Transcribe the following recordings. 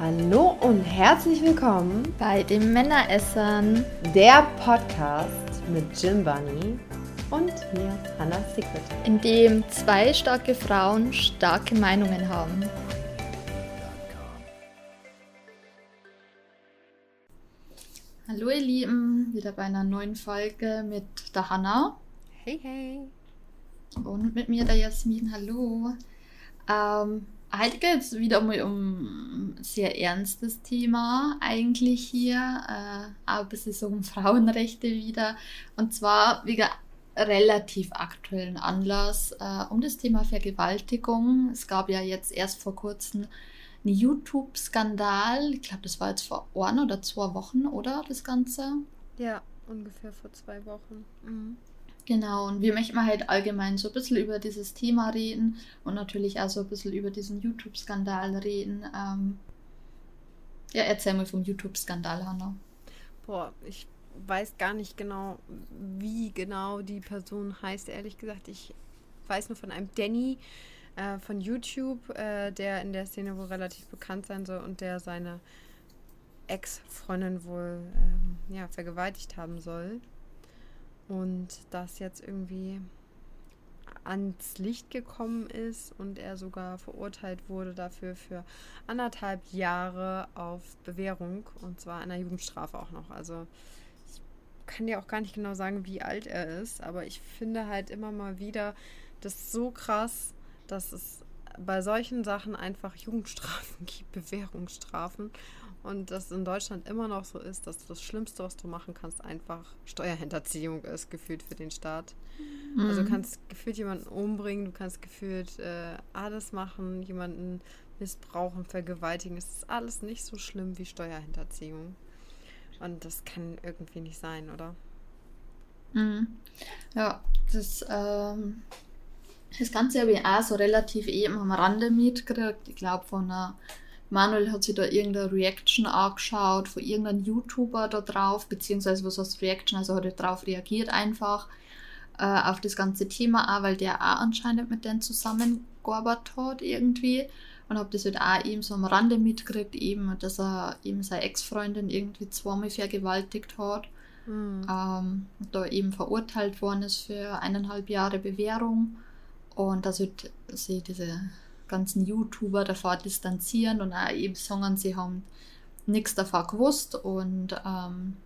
Hallo und herzlich willkommen bei den Männeressern, der Podcast mit Jim Bunny und mir, Hannah Secret, in dem zwei starke Frauen starke Meinungen haben. Hallo ihr Lieben, wieder bei einer neuen Folge mit der Hannah. Hey, hey. Und mit mir der Jasmin, hallo. Ähm, heute geht es wieder mal um ein sehr ernstes Thema eigentlich hier, äh, ein bisschen so um Frauenrechte wieder. Und zwar wegen relativ aktuellen Anlass äh, um das Thema Vergewaltigung. Es gab ja jetzt erst vor kurzem einen YouTube-Skandal. Ich glaube, das war jetzt vor ein oder zwei Wochen, oder das Ganze? Ja, ungefähr vor zwei Wochen. Mhm. Genau, und wir möchten halt allgemein so ein bisschen über dieses Thema reden und natürlich auch so ein bisschen über diesen YouTube-Skandal reden. Ähm, ja, erzähl mal vom YouTube-Skandal, Hanna. Boah, ich weiß gar nicht genau, wie genau die Person heißt, ehrlich gesagt. Ich weiß nur von einem Danny äh, von YouTube, äh, der in der Szene wohl relativ bekannt sein soll und der seine Ex-Freundin wohl ähm, ja, vergewaltigt haben soll und das jetzt irgendwie ans Licht gekommen ist und er sogar verurteilt wurde dafür für anderthalb Jahre auf Bewährung und zwar einer Jugendstrafe auch noch. Also ich kann dir auch gar nicht genau sagen, wie alt er ist, aber ich finde halt immer mal wieder das so krass, dass es bei solchen Sachen einfach Jugendstrafen gibt, Bewährungsstrafen und das in Deutschland immer noch so ist, dass das Schlimmste, was du machen kannst, einfach Steuerhinterziehung ist, gefühlt für den Staat. Mhm. Also du mhm. kannst gefühlt jemanden umbringen, du kannst gefühlt äh, alles machen, jemanden missbrauchen, vergewaltigen. Es ist alles nicht so schlimm wie Steuerhinterziehung. Und das kann irgendwie nicht sein, oder? Mhm. Ja, das, ähm, das Ganze habe ich auch so relativ eben am Rande mitgekriegt. Ich glaube, von einer Manuel hat sich da irgendeine Reaction angeschaut von irgendeinem YouTuber da drauf, beziehungsweise was heißt Reaction, also hat er darauf reagiert einfach äh, auf das ganze Thema auch, weil der auch anscheinend mit denen zusammengearbeitet hat irgendwie und habe das halt auch eben so am Rande mitgekriegt, eben, dass er eben seine Ex-Freundin irgendwie zweimal vergewaltigt hat. Mhm. Ähm, da eben verurteilt worden ist für eineinhalb Jahre Bewährung und dass halt sie diese ganzen YouTuber davor distanzieren und auch eben sagen, sie haben nichts davor gewusst und ähm,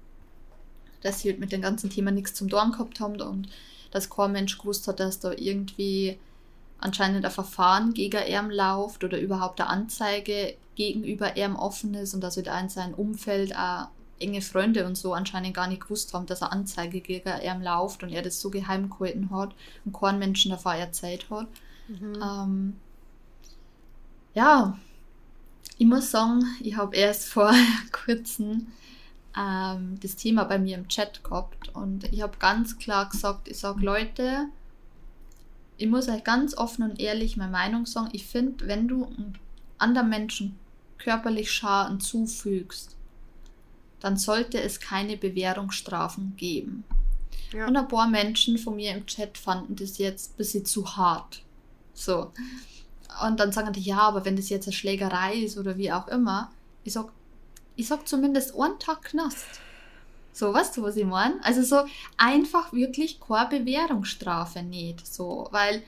dass sie halt mit dem ganzen Thema nichts zum Dorn gehabt haben und dass kein Mensch gewusst hat, dass da irgendwie anscheinend ein Verfahren gegen ihn läuft oder überhaupt eine Anzeige gegenüber ihm offen ist und dass halt auch in seinem Umfeld auch enge Freunde und so anscheinend gar nicht gewusst haben, dass eine Anzeige gegen ihn läuft und er das so geheim gehalten hat und keinen Menschen davor erzählt hat. Mhm. Ähm, ja, ich muss sagen, ich habe erst vor kurzem ähm, das Thema bei mir im Chat gehabt und ich habe ganz klar gesagt, ich sage Leute, ich muss euch ganz offen und ehrlich meine Meinung sagen, ich finde, wenn du anderen Menschen körperlich Schaden zufügst, dann sollte es keine Bewährungsstrafen geben. Ja. Und ein paar Menschen von mir im Chat fanden das jetzt ein bisschen zu hart. So. Und dann sagen die, ja, aber wenn das jetzt eine Schlägerei ist oder wie auch immer, ich sag, ich sag zumindest einen Tag Knast. So, weißt du, was ich meine? Also so einfach wirklich keine Bewährungsstrafe nicht. So, weil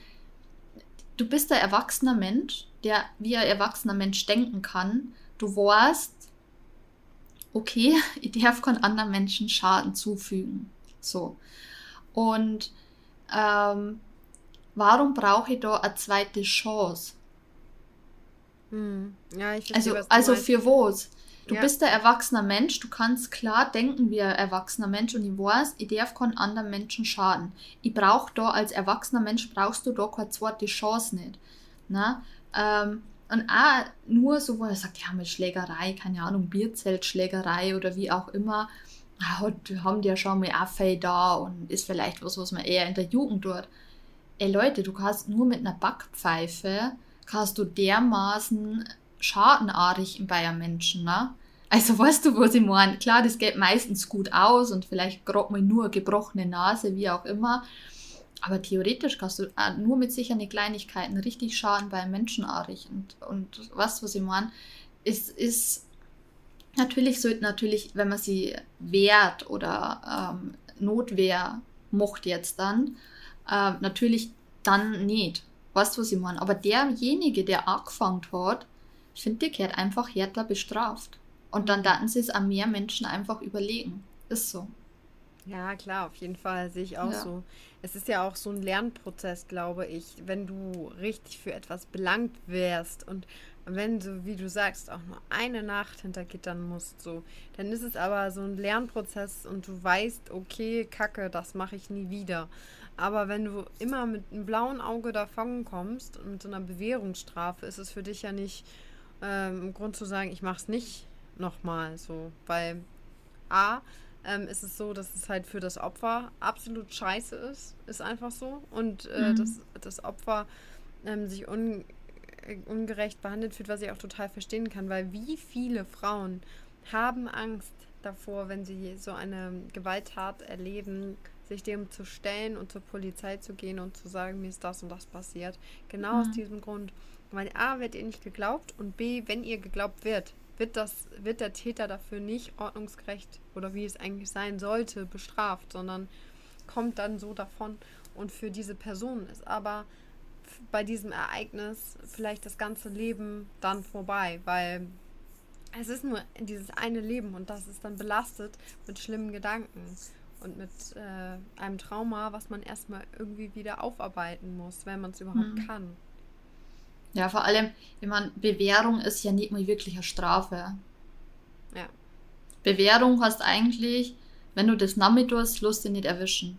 du bist ein erwachsener Mensch, der wie ein erwachsener Mensch denken kann. Du weißt, okay, ich darf keinen anderen Menschen Schaden zufügen. So. Und ähm, warum brauche ich da eine zweite Chance? Hm. Ja, ich verstehe, also, also für was? Du ja. bist ein erwachsener Mensch, du kannst klar denken wie ein erwachsener Mensch und ich weiß, ich darf keinen anderen Menschen schaden. Ich brauche da als erwachsener Mensch, brauchst du da keine zweite Chance nicht. Na? Ähm, und auch nur so, wo er sagt, ja, mit Schlägerei, keine Ahnung, Bierzeltschlägerei oder wie auch immer, ah, haben die ja schon mal Affe da und ist vielleicht was, was man eher in der Jugend tut. Ey Leute, du kannst nur mit einer Backpfeife kannst du dermaßen schadenartig bei einem Menschen, ne? Also weißt du, was ich meine? Klar, das geht meistens gut aus und vielleicht gerade mal nur gebrochene Nase, wie auch immer. Aber theoretisch kannst du nur mit sicheren Kleinigkeiten richtig Schaden bei einem Menschen artig. Und, und du, was ich meine? es ist natürlich sollte natürlich, wenn man sie wehrt oder ähm, Notwehr macht jetzt dann, äh, natürlich dann nicht. Weißt du, was ich meine? Aber derjenige, der angefangen hat, ich finde, der gehört einfach härter bestraft. Und dann daten sie es an mehr Menschen einfach überlegen. Ist so. Ja, klar, auf jeden Fall sehe ich auch ja. so. Es ist ja auch so ein Lernprozess, glaube ich, wenn du richtig für etwas belangt wärst und wenn du, wie du sagst, auch nur eine Nacht hinter Gittern musst, so, dann ist es aber so ein Lernprozess und du weißt, okay, Kacke, das mache ich nie wieder. Aber wenn du immer mit einem blauen Auge davon kommst und mit so einer Bewährungsstrafe, ist es für dich ja nicht ähm, Grund zu sagen, ich mache es nicht nochmal so, weil A, ähm, ist es so, dass es halt für das Opfer absolut scheiße ist. Ist einfach so. Und äh, mhm. dass das Opfer ähm, sich un äh, ungerecht behandelt fühlt, was ich auch total verstehen kann, weil wie viele Frauen haben Angst davor, wenn sie so eine Gewalttat erleben, sich dem zu stellen und zur Polizei zu gehen und zu sagen, mir ist das und das passiert. Genau mhm. aus diesem Grund. Weil A, wird ihr nicht geglaubt und B, wenn ihr geglaubt wird, wird, das, wird der Täter dafür nicht ordnungsgerecht oder wie es eigentlich sein sollte bestraft, sondern kommt dann so davon. Und für diese Person ist aber bei diesem Ereignis vielleicht das ganze Leben dann vorbei, weil es ist nur dieses eine Leben und das ist dann belastet mit schlimmen Gedanken und mit äh, einem Trauma, was man erstmal irgendwie wieder aufarbeiten muss, wenn man es überhaupt mhm. kann. Ja, vor allem, ich meine, Bewährung ist ja nicht mal wirklich eine Strafe. Ja. Bewährung heißt eigentlich, wenn du das nicht tust, lässt dich nicht erwischen.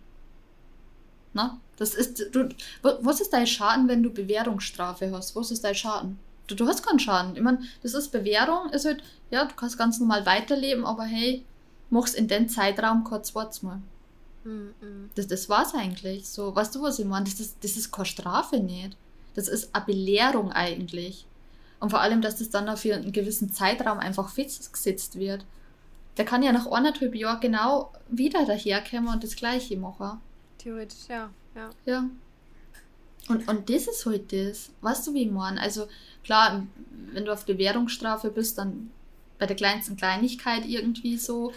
Na? Das ist, du, was ist dein Schaden, wenn du Bewährungsstrafe hast? Was ist dein Schaden? Du, du hast keinen Schaden. Ich meine, das ist Bewährung, ist halt, ja, du kannst ganz normal weiterleben, aber hey, mach's in den Zeitraum kurz zweites Mal. Mhm. Das, das war's eigentlich. So, weißt du, was ich meine? Das ist, das ist keine Strafe nicht. Das ist eine Belehrung eigentlich. Und vor allem, dass das dann für einen gewissen Zeitraum einfach festgesetzt wird. Der kann ja nach anderthalb Jahren genau wieder daherkommen und das Gleiche machen. Theoretisch, ja. Ja. ja. Und, und das ist halt das. Weißt du, wie ich meine? Also, klar, wenn du auf Bewährungsstrafe bist, dann bei der kleinsten Kleinigkeit irgendwie so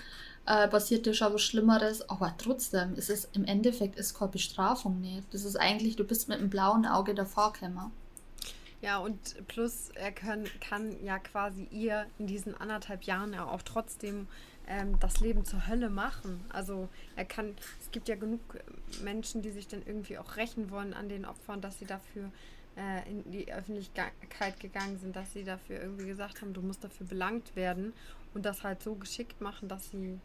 äh, passiert dir schon was Schlimmeres, aber trotzdem ist es im Endeffekt ist keine Bestrafung nicht. Das ist eigentlich, du bist mit einem blauen Auge davor gekommen. Ja, und plus er kann, kann ja quasi ihr in diesen anderthalb Jahren ja auch trotzdem ähm, das Leben zur Hölle machen. Also er kann, es gibt ja genug Menschen, die sich dann irgendwie auch rächen wollen an den Opfern, dass sie dafür äh, in die Öffentlichkeit gegangen sind, dass sie dafür irgendwie gesagt haben, du musst dafür belangt werden und das halt so geschickt machen, dass sie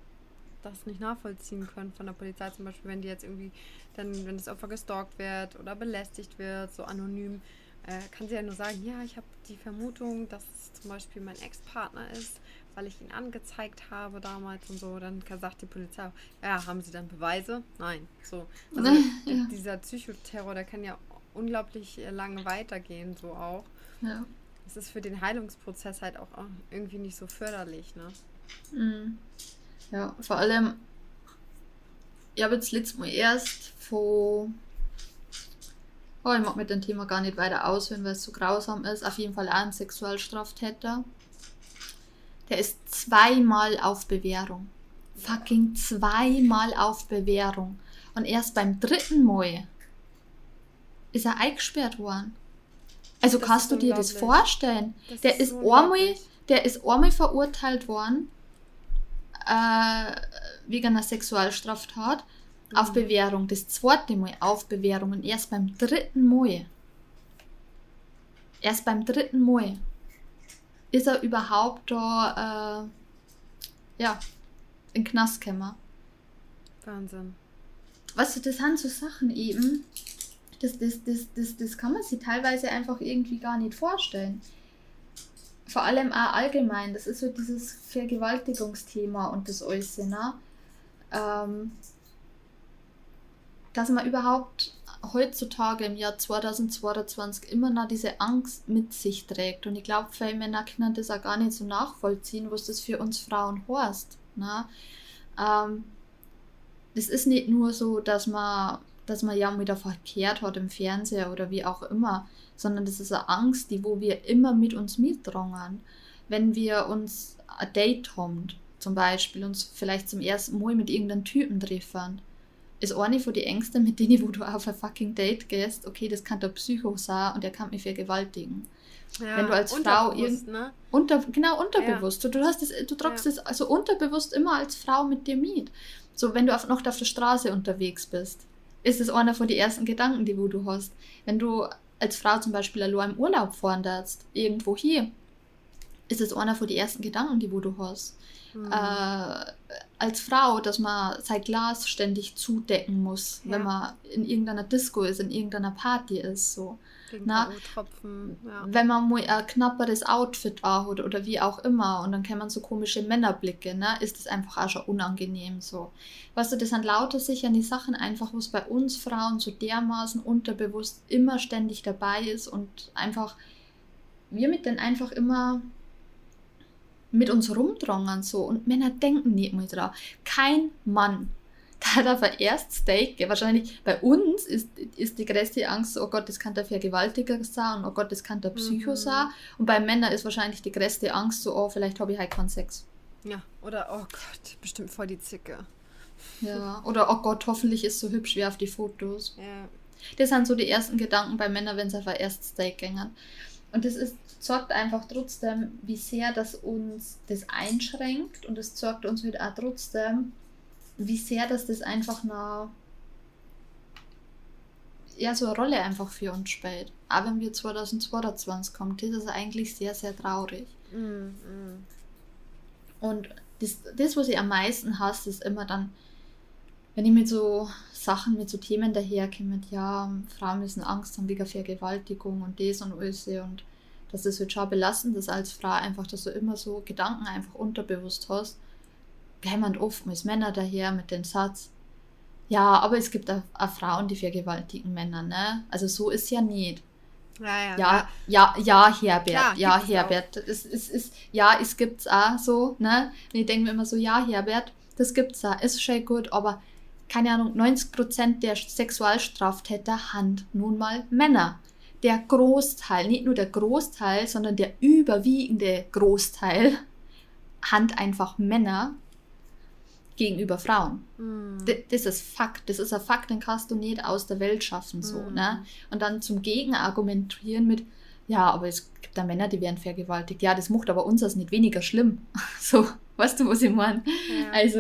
das nicht nachvollziehen können von der Polizei. Zum Beispiel, wenn die jetzt irgendwie, dann, wenn das Opfer gestalkt wird oder belästigt wird, so anonym, äh, kann sie ja nur sagen, ja, ich habe die Vermutung, dass es zum Beispiel mein Ex-Partner ist, weil ich ihn angezeigt habe damals und so. Dann sagt die Polizei, ja, haben sie dann Beweise? Nein. So. Also ja. dieser Psychoterror, der kann ja unglaublich äh, lange weitergehen, so auch. Ja. Es ist für den Heilungsprozess halt auch irgendwie nicht so förderlich, ne? Mhm. Ja, vor allem, ich habe jetzt letztes Mal erst von. Oh, ich mag mit dem Thema gar nicht weiter ausführen, weil es so grausam ist. Auf jeden Fall auch ein Sexualstraftäter. Der ist zweimal auf Bewährung. Fucking zweimal auf Bewährung. Und erst beim dritten Mal ist er eingesperrt worden. Also das kannst du dir das vorstellen? Das der ist, ist einmal, der ist einmal verurteilt worden äh, wegen einer Sexualstraftat mhm. auf Bewährung. Das zweite Mal auf Bewährung und erst beim dritten Mal. Erst beim dritten Mal ist er überhaupt da, äh, ja, in Knast gekommen. Wahnsinn. Weißt du, das sind so Sachen eben, das, das, das, das, das kann man sich teilweise einfach irgendwie gar nicht vorstellen vor allem auch allgemein, das ist so dieses Vergewaltigungsthema und das alles, ne? Ähm, dass man überhaupt heutzutage im Jahr 2022 immer noch diese Angst mit sich trägt. Und ich glaube, viele Männer können das auch gar nicht so nachvollziehen, was das für uns Frauen heißt. Ne? Ähm, das ist nicht nur so, dass man, dass man ja wieder verkehrt hat im Fernseher oder wie auch immer, sondern das ist eine Angst, die wo wir immer mit uns mitdrungen. wenn wir uns ein Date haben, zum Beispiel, uns vielleicht zum ersten Mal mit irgendeinem Typen treffen, ist eine von den Ängsten, mit denen wo du auf ein fucking Date gehst, okay, das kann der Psycho sein und der kann mich vergewaltigen. Ja, wenn du als Frau irgend, ne? unter, genau unterbewusst, ja. du, du hast das, du tragst ja. das also unterbewusst immer als Frau mit dir mit. So, wenn du auf, noch auf der Straße unterwegs bist, ist es einer von den ersten Gedanken, die wo du hast. Wenn du als Frau zum Beispiel allein im Urlaub fahren darfst, irgendwo hier, ist es einer von den ersten Gedanken, die wo du hast. Mhm. Äh, als Frau, dass man sein Glas ständig zudecken muss, ja. wenn man in irgendeiner Disco ist, in irgendeiner Party ist. So. Na, ja. Wenn man mal ein knapperes Outfit hat oder wie auch immer und dann kennt man so komische Männerblicke, ne, ist das einfach auch schon unangenehm so. Weißt du, das sind lauter sicher die Sachen einfach, wo es bei uns Frauen so dermaßen unterbewusst immer ständig dabei ist und einfach wir mit denen einfach immer mit uns rumdrängen so und Männer denken nicht mehr drauf. Kein Mann da darf er erst Steak. Wahrscheinlich bei uns ist, ist die größte Angst, oh Gott, das kann der Vergewaltiger sein und oh Gott, das kann der Psycho mhm. sein. Und bei Männern ist wahrscheinlich die größte Angst so, oh, vielleicht habe ich halt keinen Sex. Ja, oder oh Gott, bestimmt voll die Zicke. Ja, oder oh Gott, hoffentlich ist so hübsch wie auf die Fotos. Ja. Das sind so die ersten Gedanken bei Männern, wenn sie einfach erst Steak gängen. Und das ist, sorgt einfach trotzdem, wie sehr das uns das einschränkt und es sorgt uns halt auch trotzdem, wie sehr dass das einfach noch ja, so eine Rolle einfach für uns spielt. Auch wenn wir 2022 kommen, das ist eigentlich sehr, sehr traurig. Mm, mm. Und das, das, was ich am meisten hasse, ist immer dann, wenn ich mit so Sachen, mit so Themen daherkomme, ja, Frauen müssen Angst haben wegen Vergewaltigung und das und alles und dass das halt schon belastend ist als Frau, einfach, dass du immer so Gedanken einfach unterbewusst hast kämen oftmals Männer daher mit dem Satz, ja, aber es gibt auch, auch Frauen, die vergewaltigen Männer, ne? Also so ist ja nicht. Ja, ja, ja, ja, ja Herbert, Klar, ja, Herbert. Es, es, es, ja, es gibt's auch so, ne? Und ich denke mir immer so, ja, Herbert, das gibt's auch, ist schon gut, aber keine Ahnung, 90% der Sexualstraftäter haben nun mal Männer. Der Großteil, nicht nur der Großteil, sondern der überwiegende Großteil hat einfach Männer, gegenüber Frauen. Mm. Das ist Fakt. Das ist ein Fakt, den kannst du nicht aus der Welt schaffen, so, mm. ne? Und dann zum Gegenargumentieren mit, ja, aber es gibt da Männer, die werden vergewaltigt. Ja, das macht aber uns das nicht weniger schlimm. so, weißt du, was ich meine? Ja. Also,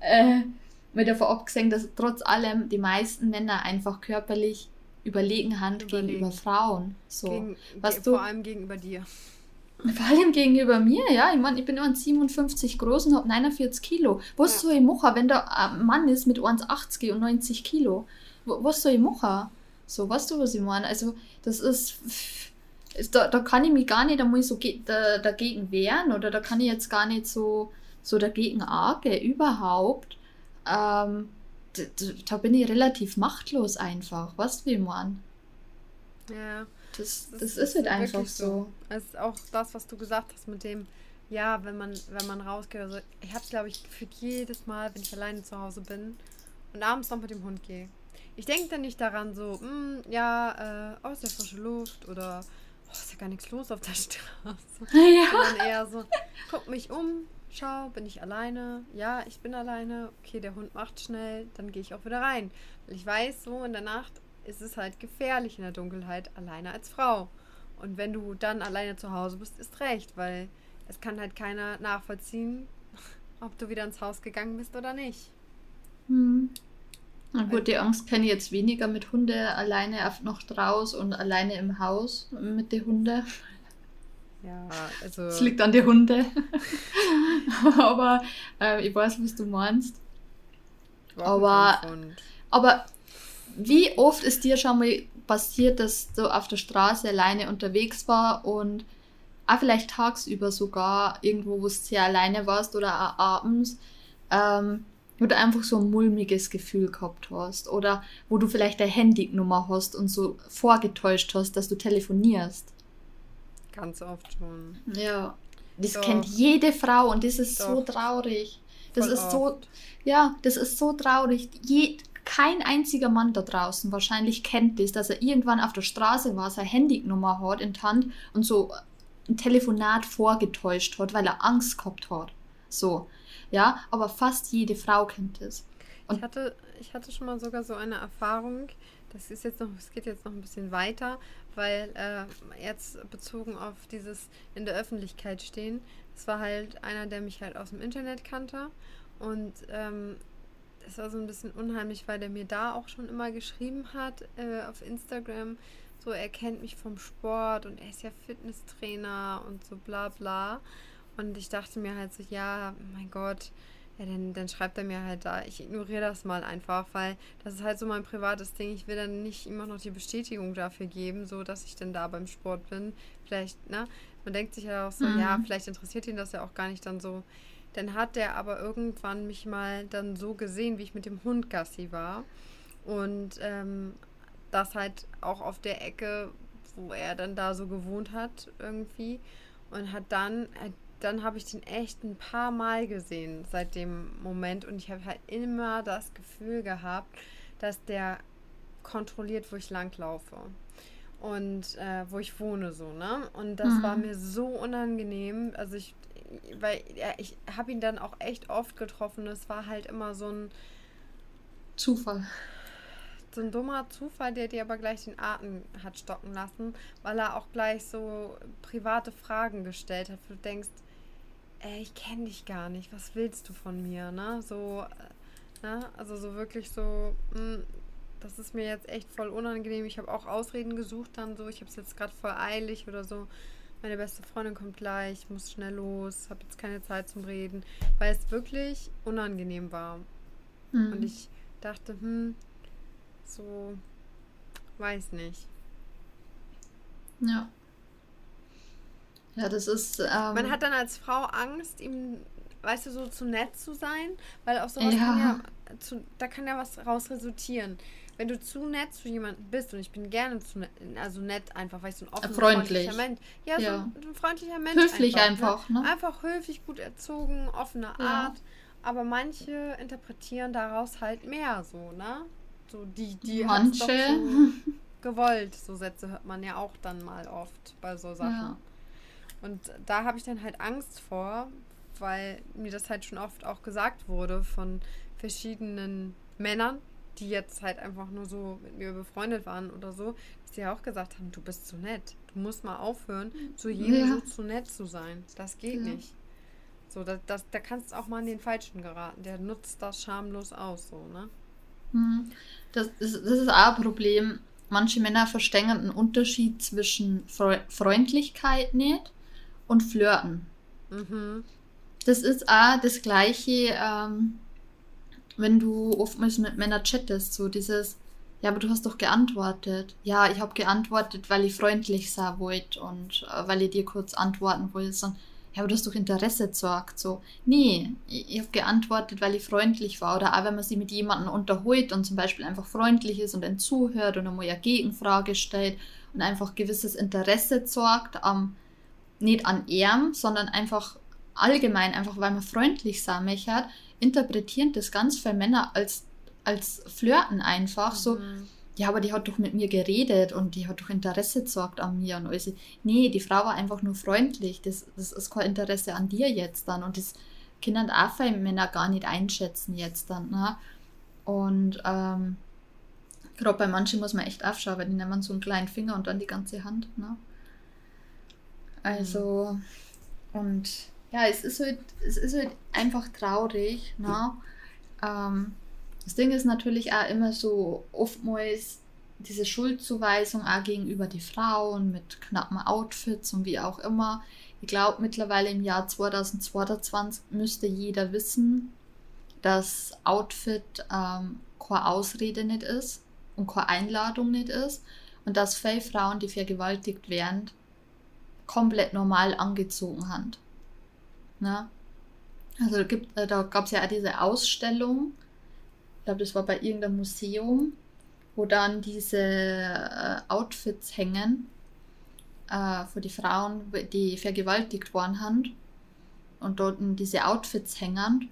äh, mit davon abgesehen, dass trotz allem die meisten Männer einfach körperlich überlegen haben gegenüber Frauen. So, Gegen, was du, vor allem gegenüber dir. Vor allem gegenüber mir, ja. Ich meine, ich bin 1,57 groß und habe 49 Kilo. Was ja. soll ich machen, wenn da ein Mann ist mit 1,80 und 90 Kilo? Was soll ich machen? So, weißt du, was ich meine? Also, das ist. Da, da kann ich mich gar nicht einmal so da, dagegen wehren oder da kann ich jetzt gar nicht so, so dagegen arge, überhaupt. Ähm, da, bin ich relativ machtlos einfach. Wie ich meine? Ja. Das, das, das ist halt einfach so. Es ist auch das, was du gesagt hast mit dem, ja, wenn man, wenn man rausgeht. Also ich habe es, glaube ich, gefühlt jedes Mal, wenn ich alleine zu Hause bin und abends noch mit dem Hund gehe. Ich denke dann nicht daran, so, mh, hm, ja, äh, oh, ist ja frische Luft oder oh, ist ja gar nichts los auf der Straße. Ja. Sondern eher so, guck mich um, schau, bin ich alleine? Ja, ich bin alleine. Okay, der Hund macht schnell, dann gehe ich auch wieder rein. Weil ich weiß, so in der Nacht ist es halt gefährlich in der Dunkelheit alleine als Frau. Und wenn du dann alleine zu Hause bist, ist recht, weil es kann halt keiner nachvollziehen, ob du wieder ins Haus gegangen bist oder nicht. Hm. Na gut, die Angst kenne ich jetzt weniger mit Hunde alleine noch draus und alleine im Haus mit den Hunden. Ja, also. Es liegt an den Hunde. aber äh, ich weiß, was du meinst. Aber, aber wie oft ist dir schon mal passiert, dass du auf der Straße alleine unterwegs war und auch vielleicht tagsüber sogar irgendwo, wo du sehr alleine warst oder auch abends, ähm, wo du einfach so ein mulmiges Gefühl gehabt hast oder wo du vielleicht deine Handynummer hast und so vorgetäuscht hast, dass du telefonierst. Ganz oft schon. Ja, das Doch. kennt jede Frau und das ist Doch. so traurig. Das Voll ist oft. so, ja, das ist so traurig. Je, kein einziger Mann da draußen wahrscheinlich kennt das, dass er irgendwann auf der Straße war, seine Handynummer hat in der Hand und so ein Telefonat vorgetäuscht hat, weil er Angst gehabt hat. So, ja, aber fast jede Frau kennt es. Und ich hatte, ich hatte schon mal sogar so eine Erfahrung, das ist jetzt noch, es geht jetzt noch ein bisschen weiter, weil äh, jetzt bezogen auf dieses in der Öffentlichkeit stehen, es war halt einer, der mich halt aus dem Internet kannte und ähm, es war so ein bisschen unheimlich, weil der mir da auch schon immer geschrieben hat äh, auf Instagram, so er kennt mich vom Sport und er ist ja Fitnesstrainer und so bla bla. Und ich dachte mir halt so, ja, mein Gott, ja, dann, dann schreibt er mir halt da, ich ignoriere das mal einfach, weil das ist halt so mein privates Ding. Ich will dann nicht immer noch die Bestätigung dafür geben, so dass ich dann da beim Sport bin. Vielleicht, ne? Man denkt sich ja auch so, mhm. ja, vielleicht interessiert ihn das ja auch gar nicht dann so. Dann hat der aber irgendwann mich mal dann so gesehen, wie ich mit dem Hund Gassi war. Und ähm, das halt auch auf der Ecke, wo er dann da so gewohnt hat, irgendwie. Und hat dann, dann habe ich den echt ein paar Mal gesehen seit dem Moment. Und ich habe halt immer das Gefühl gehabt, dass der kontrolliert, wo ich langlaufe und äh, wo ich wohne so, ne? Und das mhm. war mir so unangenehm. Also ich, weil ja, ich habe ihn dann auch echt oft getroffen. Es war halt immer so ein Zufall. So ein dummer Zufall, der dir aber gleich den Atem hat stocken lassen, weil er auch gleich so private Fragen gestellt hat, wo du denkst, ey, ich kenne dich gar nicht, was willst du von mir, ne? So, äh, ne? Also so wirklich so, mh, hm, das ist mir jetzt echt voll unangenehm. Ich habe auch Ausreden gesucht dann so. Ich habe es jetzt gerade voll eilig oder so. Meine beste Freundin kommt gleich, muss schnell los, habe jetzt keine Zeit zum Reden, weil es wirklich unangenehm war. Mhm. Und ich dachte, hm, so, weiß nicht. Ja. Ja, das ist. Ähm, Man hat dann als Frau Angst, ihm, weißt du, so zu nett zu sein, weil auch sowas ja. kann ja, zu, da kann ja was raus resultieren wenn du zu nett zu jemandem bist und ich bin gerne zu nett, also nett einfach, weil ich so ein offener, freundlich. freundlicher Mensch. Ja, ja. So ein freundlicher Mensch. Höflich einfach, einfach ne? Einfach höflich, gut erzogen, offene ja. Art. Aber manche interpretieren daraus halt mehr so, ne? So die, die manche so gewollt. So Sätze hört man ja auch dann mal oft bei so Sachen. Ja. Und da habe ich dann halt Angst vor, weil mir das halt schon oft auch gesagt wurde von verschiedenen Männern, die jetzt halt einfach nur so mit mir befreundet waren oder so, dass sie auch gesagt haben, du bist zu nett. Du musst mal aufhören, zu jedem ja. so zu nett zu sein. Das geht ja. nicht. So, da, das, da kannst du auch mal an den Falschen geraten. Der nutzt das schamlos aus, so, ne? Mhm. Das ist, das ist auch ein Problem. Manche Männer verstehen einen Unterschied zwischen Freundlichkeit nicht und Flirten. Mhm. Das ist auch das gleiche, ähm, wenn du oftmals mit Männern chattest, so dieses, ja, aber du hast doch geantwortet. Ja, ich habe geantwortet, weil ich freundlich sein wollte und äh, weil ich dir kurz antworten wollte. Und, ja, aber du hast doch Interesse gezeigt. So, nee, ich, ich habe geantwortet, weil ich freundlich war. Oder auch wenn man sich mit jemandem unterholt und zum Beispiel einfach freundlich ist und dann zuhört und einmal eine Gegenfrage stellt und einfach gewisses Interesse zeigt, ähm, nicht an ihm, sondern einfach allgemein, einfach weil man freundlich sein möchte, interpretieren das ganz viele Männer als, als Flirten einfach. Mhm. So, ja, aber die hat doch mit mir geredet und die hat doch Interesse gezeigt an mir und alles. Nee, die Frau war einfach nur freundlich. Das, das ist kein Interesse an dir jetzt dann. Und das können auch viele Männer gar nicht einschätzen jetzt dann. Ne? Und ähm, gerade bei manchen muss man echt aufschauen, weil die nehmen so einen kleinen Finger und dann die ganze Hand. Ne? Also, mhm. und ja, es ist halt, es ist halt einfach traurig. Ne? Ähm, das Ding ist natürlich auch immer so oftmals diese Schuldzuweisung auch gegenüber die Frauen mit knappen Outfits und wie auch immer. Ich glaube, mittlerweile im Jahr 2022 müsste jeder wissen, dass Outfit ähm, keine Ausrede nicht ist und keine Einladung nicht ist und dass viele Frauen, die vergewaltigt werden, komplett normal angezogen haben. Ne? Also gibt, äh, da gab es ja auch diese Ausstellung, ich glaube, das war bei irgendeinem Museum, wo dann diese äh, Outfits hängen äh, für die Frauen, die vergewaltigt worden sind. Und dort diese Outfits hängen.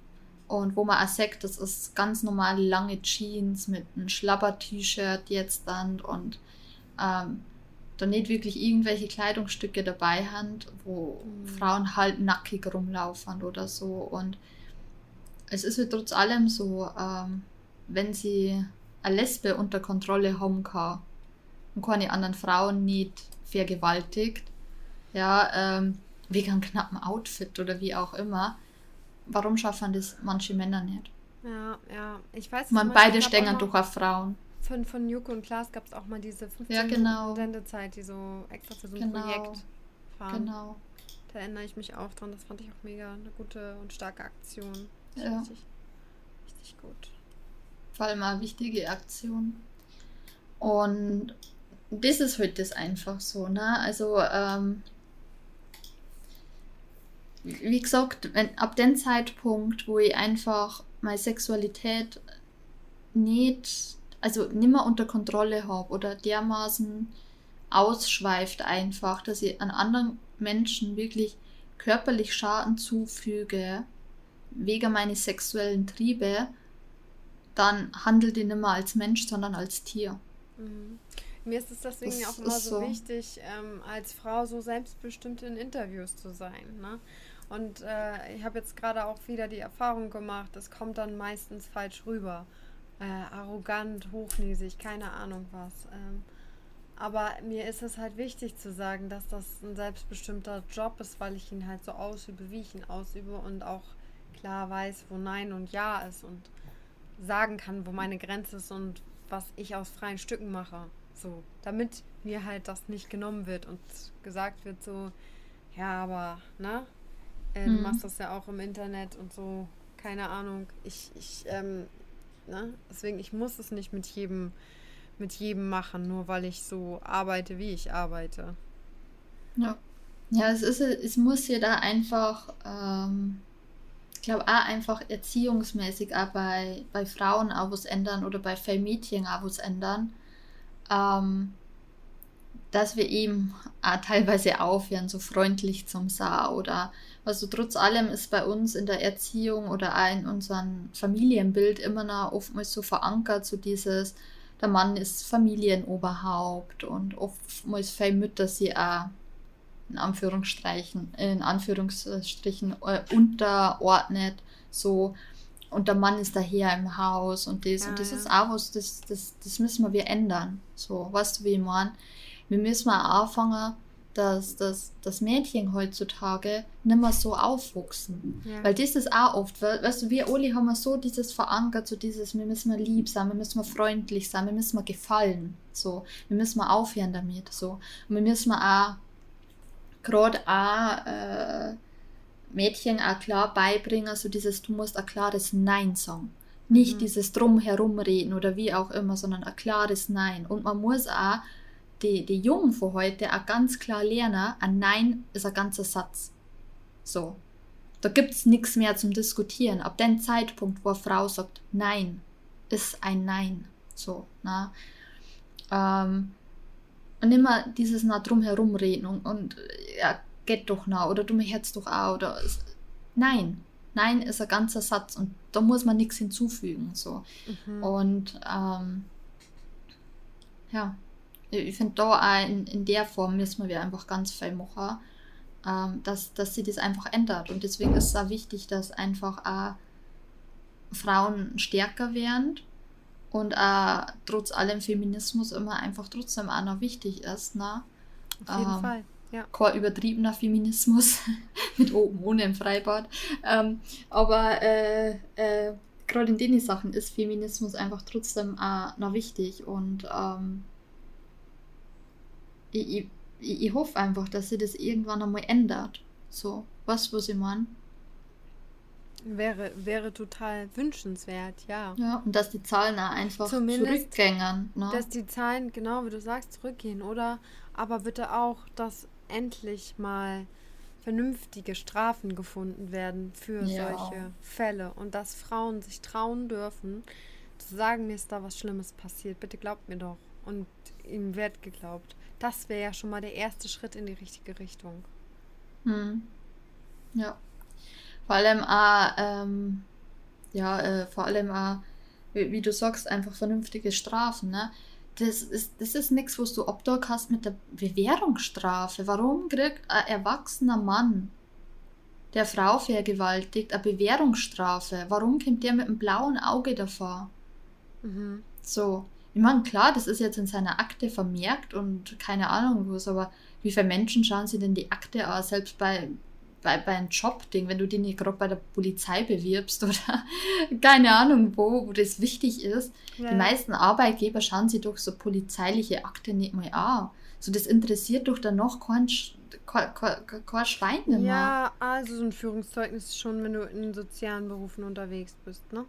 Und wo man auch sagt, das ist ganz normal lange Jeans mit einem Schlabber-T-Shirt jetzt dann und ähm, da nicht wirklich irgendwelche Kleidungsstücke dabei haben, wo mhm. Frauen halt nackig rumlaufen oder so. Und es ist halt trotz allem so, ähm, wenn sie eine Lesbe unter Kontrolle haben kann und keine anderen Frauen nicht vergewaltigt, ja, ähm, wegen einem knappen Outfit oder wie auch immer, warum schaffen das manche Männer nicht? Ja, ja, ich weiß Man beide stängern doch auf Frauen. Von, von Joko und Klaas gab es auch mal diese 15 ja, genau. Sendezeit, die so extra für so ein genau. Projekt fahren. Genau. Da erinnere ich mich auch dran. Das fand ich auch mega eine gute und starke Aktion. Ja. Richtig, richtig gut. Vor allem eine wichtige Aktion. Und das ist halt das einfach so, ne? Also, ähm, wie gesagt, wenn, ab dem Zeitpunkt, wo ich einfach meine Sexualität nicht, also nicht mehr unter Kontrolle habe oder dermaßen ausschweift einfach, dass ich an anderen Menschen wirklich körperlich Schaden zufüge, wegen meiner sexuellen Triebe, dann handelt ich nicht mehr als Mensch, sondern als Tier. Mhm. Mir ist es deswegen das auch immer so, so, wichtig, ähm, als Frau so selbstbestimmt in Interviews zu sein. Ne? Und äh, ich habe jetzt gerade auch wieder die Erfahrung gemacht, es kommt dann meistens falsch rüber. Äh, arrogant, hochnäsig, keine Ahnung was. Ähm, aber mir ist es halt wichtig zu sagen, dass das ein selbstbestimmter Job ist, weil ich ihn halt so ausübe, wie ich ihn ausübe und auch klar weiß, wo Nein und Ja ist und sagen kann, wo meine Grenze ist und was ich aus freien Stücken mache. So, damit mir halt das nicht genommen wird und gesagt wird so, ja, aber, ne? Äh, mhm. Du machst das ja auch im Internet und so, keine Ahnung. Ich, ich, ähm, ne? Deswegen, ich muss es nicht mit jedem, mit jedem machen, nur weil ich so arbeite, wie ich arbeite. Ja. Ja, es ist, es muss ja da einfach, ähm, ich glaube auch einfach erziehungsmäßig auch bei, bei Frauen auch was ändern oder bei Mädchen auch was ändern ähm, dass wir ihm auch teilweise aufhören, so freundlich zum Sah oder also trotz allem ist bei uns in der Erziehung oder auch in unserem Familienbild immer noch oftmals so verankert, so dieses, der Mann ist Familienoberhaupt und oftmals viele Mütter sie auch in Anführungsstrichen, in Anführungsstrichen äh, unterordnet, so und der Mann ist daher im Haus und das. Ja, und das ja. ist auch was, das, das, das müssen wir ändern. So, weißt du, wie ich meine? Wir müssen mal anfangen, dass, dass, dass Mädchen heutzutage nicht mehr so aufwachsen. Ja. Weil das ist auch oft, weißt du, wir alle haben so dieses verankert, so dieses, wir müssen mal lieb sein, wir müssen mal freundlich sein, wir müssen mal gefallen. So, wir müssen mal aufhören damit. So. Und wir müssen auch gerade auch äh, Mädchen auch klar beibringen, so dieses, du musst ein klares Nein sagen. Nicht mhm. dieses Drumherum reden oder wie auch immer, sondern ein klares Nein. Und man muss auch die, die Jungen von heute auch ganz klar lernen, ein Nein ist ein ganzer Satz. So. Da gibt es nichts mehr zum Diskutieren. Ab dem Zeitpunkt, wo eine Frau sagt Nein, ist ein Nein. So, na. Ähm, und immer dieses nah drumherum reden und, und ja, geht doch noch oder du mich jetzt doch auch oder nein nein ist ein ganzer Satz und da muss man nichts hinzufügen so mhm. und ähm, ja ich finde da auch in, in der Form müssen wir einfach ganz viel machen ähm, dass, dass sie das einfach ändert und deswegen ist es auch wichtig dass einfach auch Frauen stärker werden und auch trotz allem Feminismus immer einfach trotzdem auch noch wichtig ist ne? auf jeden ähm, Fall ja. Kein übertriebener Feminismus mit oben ohne im Freibad. Ähm, aber äh, äh, gerade in den Sachen ist Feminismus einfach trotzdem auch noch wichtig und ähm, ich, ich, ich, hoffe einfach, dass sich das irgendwann einmal ändert. So, was, was ich meine? Wäre, wäre total wünschenswert, ja. Ja, und dass die Zahlen auch einfach Zumindest, zurückgängen. Ne? Dass die Zahlen, genau wie du sagst, zurückgehen. Oder aber bitte auch, dass endlich mal vernünftige Strafen gefunden werden für ja. solche Fälle und dass Frauen sich trauen dürfen, zu sagen, mir ist da was Schlimmes passiert, bitte glaubt mir doch. Und ihm wird geglaubt. Das wäre ja schon mal der erste Schritt in die richtige Richtung. Hm. Ja. Vor allem auch, ähm, ja, äh, vor allem auch, wie, wie, du sagst, einfach vernünftige Strafen, ne? das ist, das ist nichts, was du Obdach hast mit der Bewährungsstrafe. Warum kriegt ein erwachsener Mann, der Frau vergewaltigt, eine Bewährungsstrafe? Warum kommt der mit einem blauen Auge davor? Mhm. So, ich meine, klar, das ist jetzt in seiner Akte vermerkt und keine Ahnung was, aber wie viele Menschen schauen sich denn die Akte an, selbst bei, bei, bei einem Jobding, wenn du dich nicht gerade bei der Polizei bewirbst oder keine Ahnung wo, wo das wichtig ist. Ja. Die meisten Arbeitgeber schauen sich doch so polizeiliche Akte nicht mal an. So, das interessiert doch dann noch kein, kein, kein, kein Schwein mehr. Ja, also so ein Führungszeugnis schon, wenn du in sozialen Berufen unterwegs bist, ne?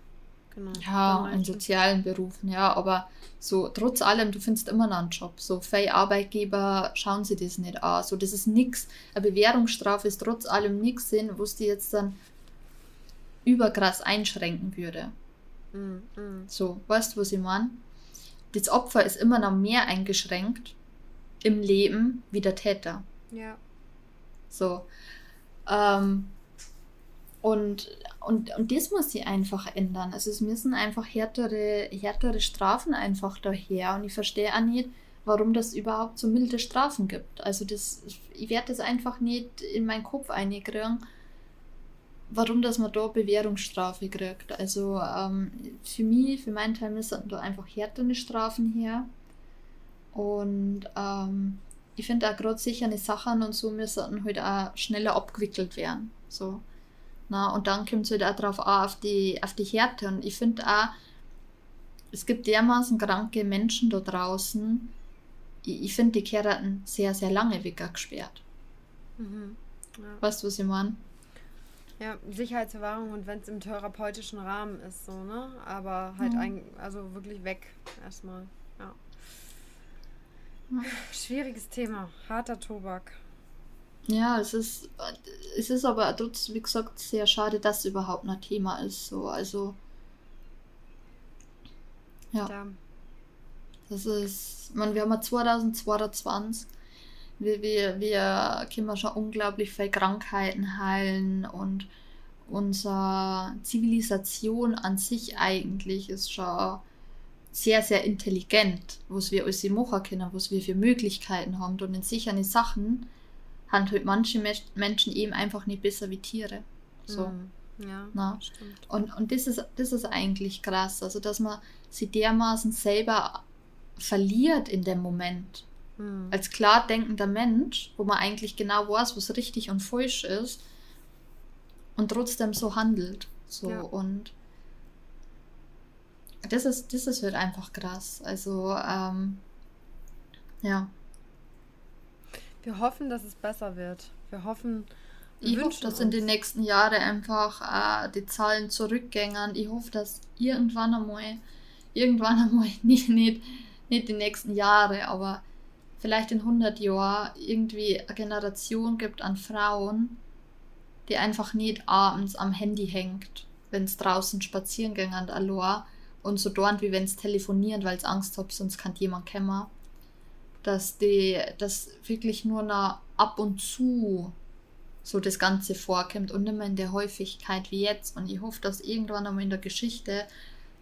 Genau. Ja, in sozialen Berufen, ja, aber so trotz allem, du findest immer noch einen Job. So, viele Arbeitgeber schauen sie das nicht an. So, das ist nichts. Eine Bewährungsstrafe ist trotz allem nichts Sinn, wo es die jetzt dann überkrass einschränken würde. Mm, mm. So, weißt du, was ich meine? Das Opfer ist immer noch mehr eingeschränkt im Leben wie der Täter. Ja. So. Ähm, und, und, und das muss sich einfach ändern. Also es müssen einfach härtere, härtere Strafen einfach daher. Und ich verstehe auch nicht, warum das überhaupt so milde Strafen gibt. Also das, ich werde das einfach nicht in meinen Kopf einkriegen, warum dass man da Bewährungsstrafe kriegt. Also ähm, für mich, für meinen Teil müssen da einfach härtere Strafen her. Und ähm, ich finde auch gerade sichere Sachen und so müssen halt auch schneller abgewickelt werden. So. Na, und dann kommt es halt auch drauf an, auf die, auf die Härte. Und ich finde auch, es gibt dermaßen kranke Menschen da draußen. Ich, ich finde, die Kehraten sehr, sehr lange weggesperrt. Mhm. Ja. Weißt du, was ich meine? Ja, Sicherheitsverwahrung und wenn es im therapeutischen Rahmen ist, so, ne? Aber halt mhm. ein, also wirklich weg erstmal. Ja. Schwieriges Thema. Harter Tobak. Ja, es ist, es ist aber trotzdem, wie gesagt, sehr schade, dass es überhaupt ein Thema ist. So, also. Ja. ja. Das ist, man, wir haben ja 2022. Wir, wir, wir können schon unglaublich viele Krankheiten heilen und unsere Zivilisation an sich eigentlich ist schon sehr, sehr intelligent, was wir alles machen können, was wir für Möglichkeiten haben und in sicheren Sachen haben halt manche Menschen eben einfach nicht besser wie Tiere. So. Mhm. Ja, Na? stimmt. Und, und das, ist, das ist eigentlich krass, also dass man sie dermaßen selber verliert in dem Moment. Mhm. Als klar denkender Mensch, wo man eigentlich genau weiß, was richtig und falsch ist und trotzdem so handelt. So ja. und das ist, das ist halt einfach krass. Also, ähm, ja. Wir hoffen, dass es besser wird. Wir hoffen. Ich hoffe, dass uns. in den nächsten Jahren einfach äh, die Zahlen zurückgängen. Ich hoffe, dass irgendwann einmal, irgendwann einmal, nicht, nicht, nicht die nächsten Jahre, aber vielleicht in 100 Jahren irgendwie eine Generation gibt an Frauen, die einfach nicht abends am Handy hängt, wenn es draußen spazieren allein und so dort, wie wenn es telefonieren, weil es Angst hat, sonst kann jemand kommen dass die, das wirklich nur noch ab und zu so das Ganze vorkommt und immer in der Häufigkeit wie jetzt. Und ich hoffe, dass irgendwann einmal in der Geschichte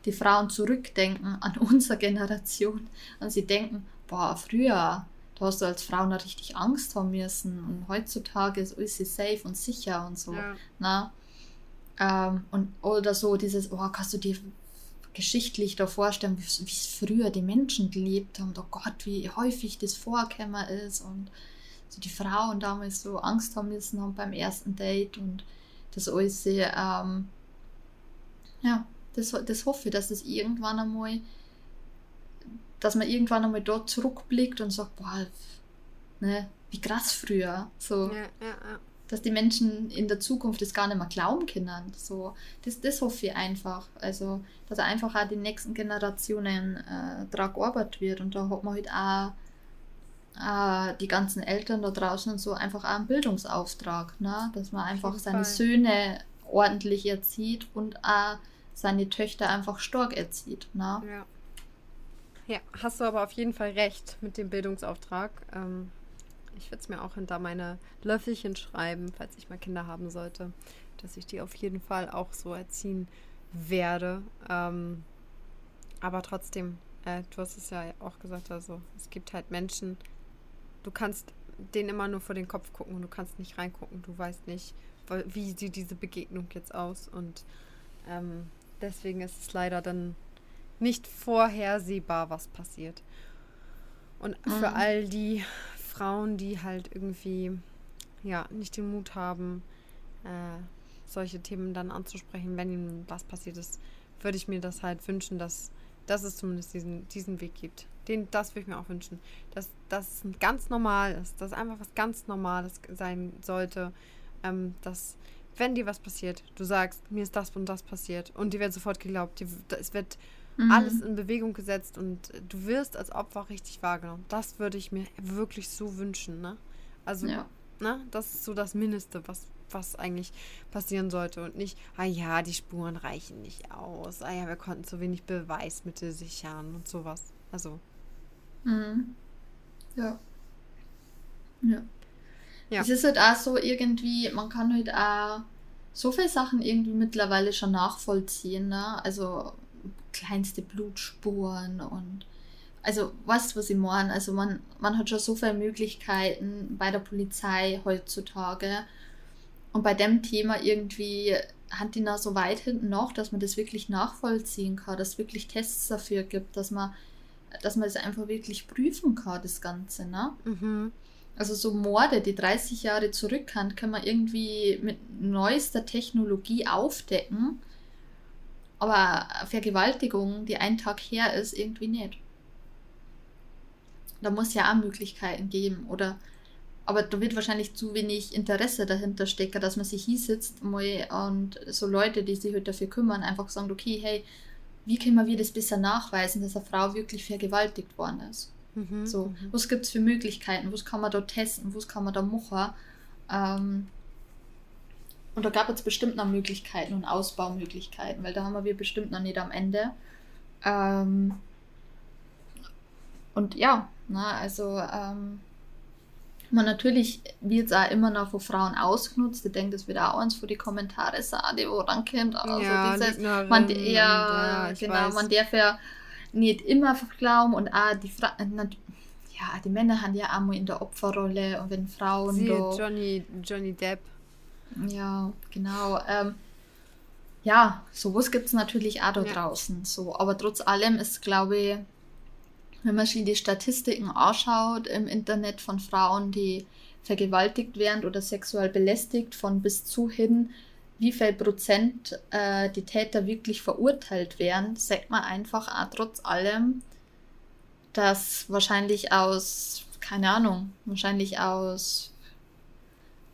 die Frauen zurückdenken an unsere Generation und sie denken, boah, früher, da hast du als Frau noch richtig Angst haben müssen und heutzutage ist alles safe und sicher und so. Ja. Na? Ähm, und, oder so dieses, oh, kannst du dir geschichtlich da vorstellen, wie es früher die Menschen gelebt haben. Oh Gott, wie häufig das vorgekommen ist und so die Frauen damals so Angst haben müssen haben beim ersten Date und das alles sehr, ähm, ja, das, das hoffe ich, dass das irgendwann einmal, dass man irgendwann einmal dort zurückblickt und sagt, boah, ne, wie krass früher. So. Ja, ja, ja dass die Menschen in der Zukunft das gar nicht mehr glauben können. So, das, das hoffe ich einfach. Also, dass einfach auch die nächsten Generationen äh, daran gearbeitet wird. Und da hat man halt auch die ganzen Eltern da draußen und so einfach auch einen Bildungsauftrag, ne? dass man einfach seine Fall. Söhne ordentlich erzieht und auch seine Töchter einfach stark erzieht. Ne? Ja. ja, hast du aber auf jeden Fall recht mit dem Bildungsauftrag. Ähm, ich würde es mir auch hinter meine Löffelchen schreiben, falls ich mal Kinder haben sollte, dass ich die auf jeden Fall auch so erziehen werde. Ähm, aber trotzdem, äh, du hast es ja auch gesagt, also es gibt halt Menschen, du kannst denen immer nur vor den Kopf gucken und du kannst nicht reingucken. Du weißt nicht, wie sieht diese Begegnung jetzt aus. Und ähm, deswegen ist es leider dann nicht vorhersehbar, was passiert. Und mhm. für all die Frauen, die halt irgendwie ja nicht den Mut haben, äh, solche Themen dann anzusprechen, wenn ihnen was passiert ist, würde ich mir das halt wünschen, dass, dass es zumindest diesen, diesen Weg gibt. Den, das würde ich mir auch wünschen. Dass das ganz normal ist, dass einfach was ganz Normales sein sollte. Ähm, dass, wenn dir was passiert, du sagst, mir ist das und das passiert und dir wird sofort geglaubt, es wird mhm. alles in Bewegung gesetzt und du wirst als Opfer richtig wahrgenommen. Das würde ich mir wirklich so wünschen, ne? Also, ja. ne, das ist so das Mindeste, was, was eigentlich passieren sollte und nicht, ah ja, die Spuren reichen nicht aus, ah ja, wir konnten zu wenig Beweismittel sichern und sowas. Also. Mhm. Ja. Ja. Ja. Es ist halt auch so irgendwie, man kann halt auch so viele Sachen irgendwie mittlerweile schon nachvollziehen, ne? Also kleinste Blutspuren und also weißt was ich meine? Also man, man hat schon so viele Möglichkeiten bei der Polizei heutzutage. Und bei dem Thema irgendwie hat die noch so weit hinten noch, dass man das wirklich nachvollziehen kann, dass es wirklich Tests dafür gibt, dass man, dass man es das einfach wirklich prüfen kann, das Ganze, ne? Mhm. Also so Morde, die 30 Jahre zurückkannt, kann man irgendwie mit neuester Technologie aufdecken. Aber Vergewaltigung, die einen Tag her ist, irgendwie nicht. Da muss ja auch Möglichkeiten geben. Oder aber da wird wahrscheinlich zu wenig Interesse dahinter stecken, dass man sich hier sitzt und so Leute, die sich halt dafür kümmern, einfach sagen, okay, hey, wie können wir das besser nachweisen, dass eine Frau wirklich vergewaltigt worden ist? Mhm, so, mhm. was gibt es für Möglichkeiten? Was kann man da testen? Was kann man da machen? Ähm, und da gab es bestimmt noch Möglichkeiten und Ausbaumöglichkeiten, weil da haben wir bestimmt noch nicht am Ende. Ähm, und ja, na, also ähm, man natürlich wird es auch immer noch von Frauen ausgenutzt. Ich denke, das wird auch eins von die Kommentare sein, die wo rankommt. Also ja, dieses, man, ja, ja genau, weiß. man darf ja nicht immer glauben und auch die Fra ja, die Männer haben ja auch mal in der Opferrolle und wenn Frauen Sie, da, Johnny, Johnny Depp. Ja, genau. Ähm, ja, sowas gibt es natürlich auch da ja. draußen. So, aber trotz allem ist, glaube ich, wenn man sich die Statistiken anschaut im Internet von Frauen, die vergewaltigt werden oder sexuell belästigt, von bis zu hin, wie viel Prozent äh, die Täter wirklich verurteilt werden, sagt man einfach auch trotz allem, dass wahrscheinlich aus, keine Ahnung, wahrscheinlich aus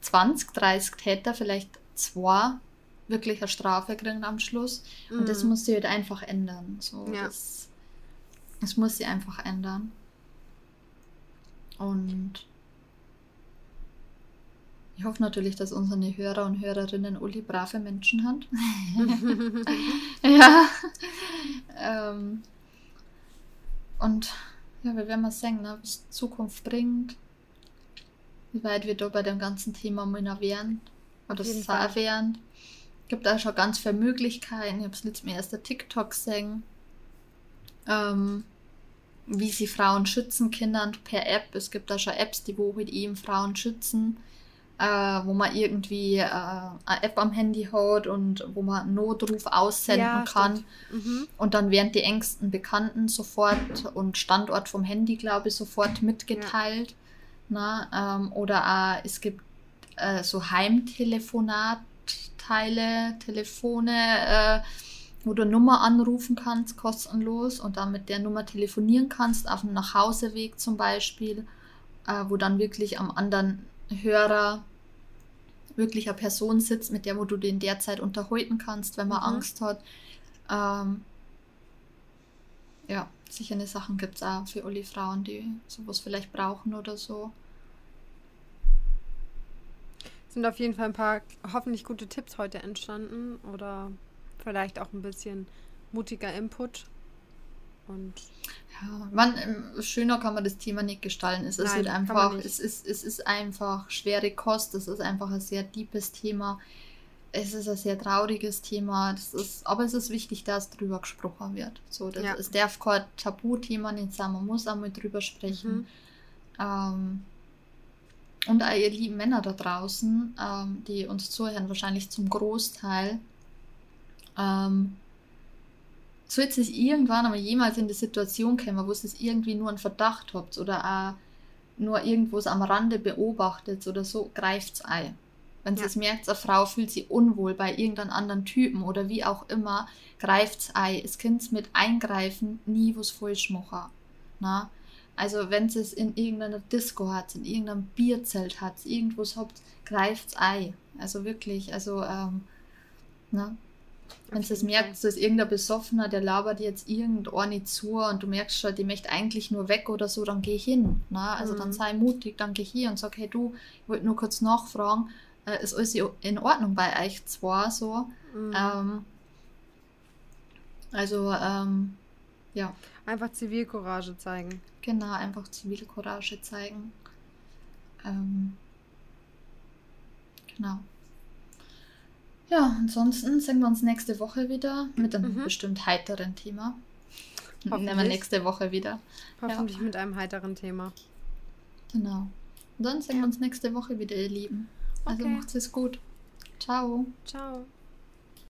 20, 30 Täter vielleicht zwei wirklich eine Strafe kriegen am Schluss. Und das mhm. muss sich halt einfach ändern. So, ja. das, es muss sie einfach ändern. Und ich hoffe natürlich, dass unsere Hörer und Hörerinnen alle brave Menschen haben. ja. ähm, und ja, wir werden mal sehen, ne, was Zukunft bringt. Wie weit wir da bei dem ganzen Thema mal werden. Oder es werden. Es gibt auch schon ganz viele Möglichkeiten. Ich habe es letztes Mal erst der TikTok gesehen ähm, wie sie Frauen schützen können per App. Es gibt da schon Apps, die wo halt eben Frauen schützen, äh, wo man irgendwie äh, eine App am Handy hat und wo man einen Notruf aussenden ja, kann. Mhm. Und dann werden die engsten Bekannten sofort und Standort vom Handy, glaube ich, sofort mitgeteilt. Ja. Na, ähm, oder auch, es gibt äh, so Heimtelefonatteile, Telefone, äh, wo du Nummer anrufen kannst, kostenlos, und dann mit der Nummer telefonieren kannst, auf dem Nachhauseweg zum Beispiel, äh, wo dann wirklich am anderen Hörer wirklich eine Person sitzt, mit der wo du den derzeit unterhalten kannst, wenn man mhm. Angst hat. Ähm, ja, sicher eine Sachen gibt es auch für alle Frauen, die sowas vielleicht brauchen oder so. Sind auf jeden Fall ein paar hoffentlich gute Tipps heute entstanden oder vielleicht auch ein bisschen mutiger Input. Und ja, man, ähm, schöner kann man das Thema nicht gestalten. Es ist Nein, halt einfach, es ist, es ist einfach schwere Kost, es ist einfach ein sehr deepes Thema. Es ist ein sehr trauriges Thema. Das ist, aber es ist wichtig, dass drüber gesprochen wird. So, das, ja. Es darf kein Tabuthema nicht sein. Man muss auch mal drüber sprechen. Mhm. Ähm, und all ihr lieben Männer da draußen, ähm, die uns zuhören, wahrscheinlich zum Großteil, ähm, sollte es irgendwann einmal jemals in die Situation kommen, wo es irgendwie nur einen Verdacht habt oder auch nur irgendwo am Rande beobachtet oder so, greift es ein. Wenn ja. es merkt, eine Frau fühlt sich unwohl bei irgendeinem anderen Typen oder wie auch immer, greift es ein. Es kann mit Eingreifen nie was falsch machen. Na? Also wenn es in irgendeiner Disco hat, in irgendeinem Bierzelt hat, irgendwas habt, greift es ein. Also wirklich, also ähm, ne? Wenn du es merkst, dass irgendein Besoffener, der labert jetzt irgendeine zu und du merkst schon, die möchte eigentlich nur weg oder so, dann geh hin. Ne? Also mhm. dann sei mutig, dann geh hier und sag, hey du, ich wollte nur kurz nachfragen, äh, ist alles in Ordnung bei euch zwar so? Mhm. Ähm, also, ähm, ja. Einfach Zivilcourage zeigen. Genau, einfach Zivilcourage zeigen. Ähm, genau. Ja, ansonsten sehen wir uns nächste Woche wieder mit einem mhm. bestimmt heiteren Thema. Nehmen wir nächste Woche wieder. Hoffentlich ja. mit einem heiteren Thema. Genau. Und dann sehen wir uns nächste Woche wieder, ihr Lieben. Also okay. macht es gut. Ciao. Ciao.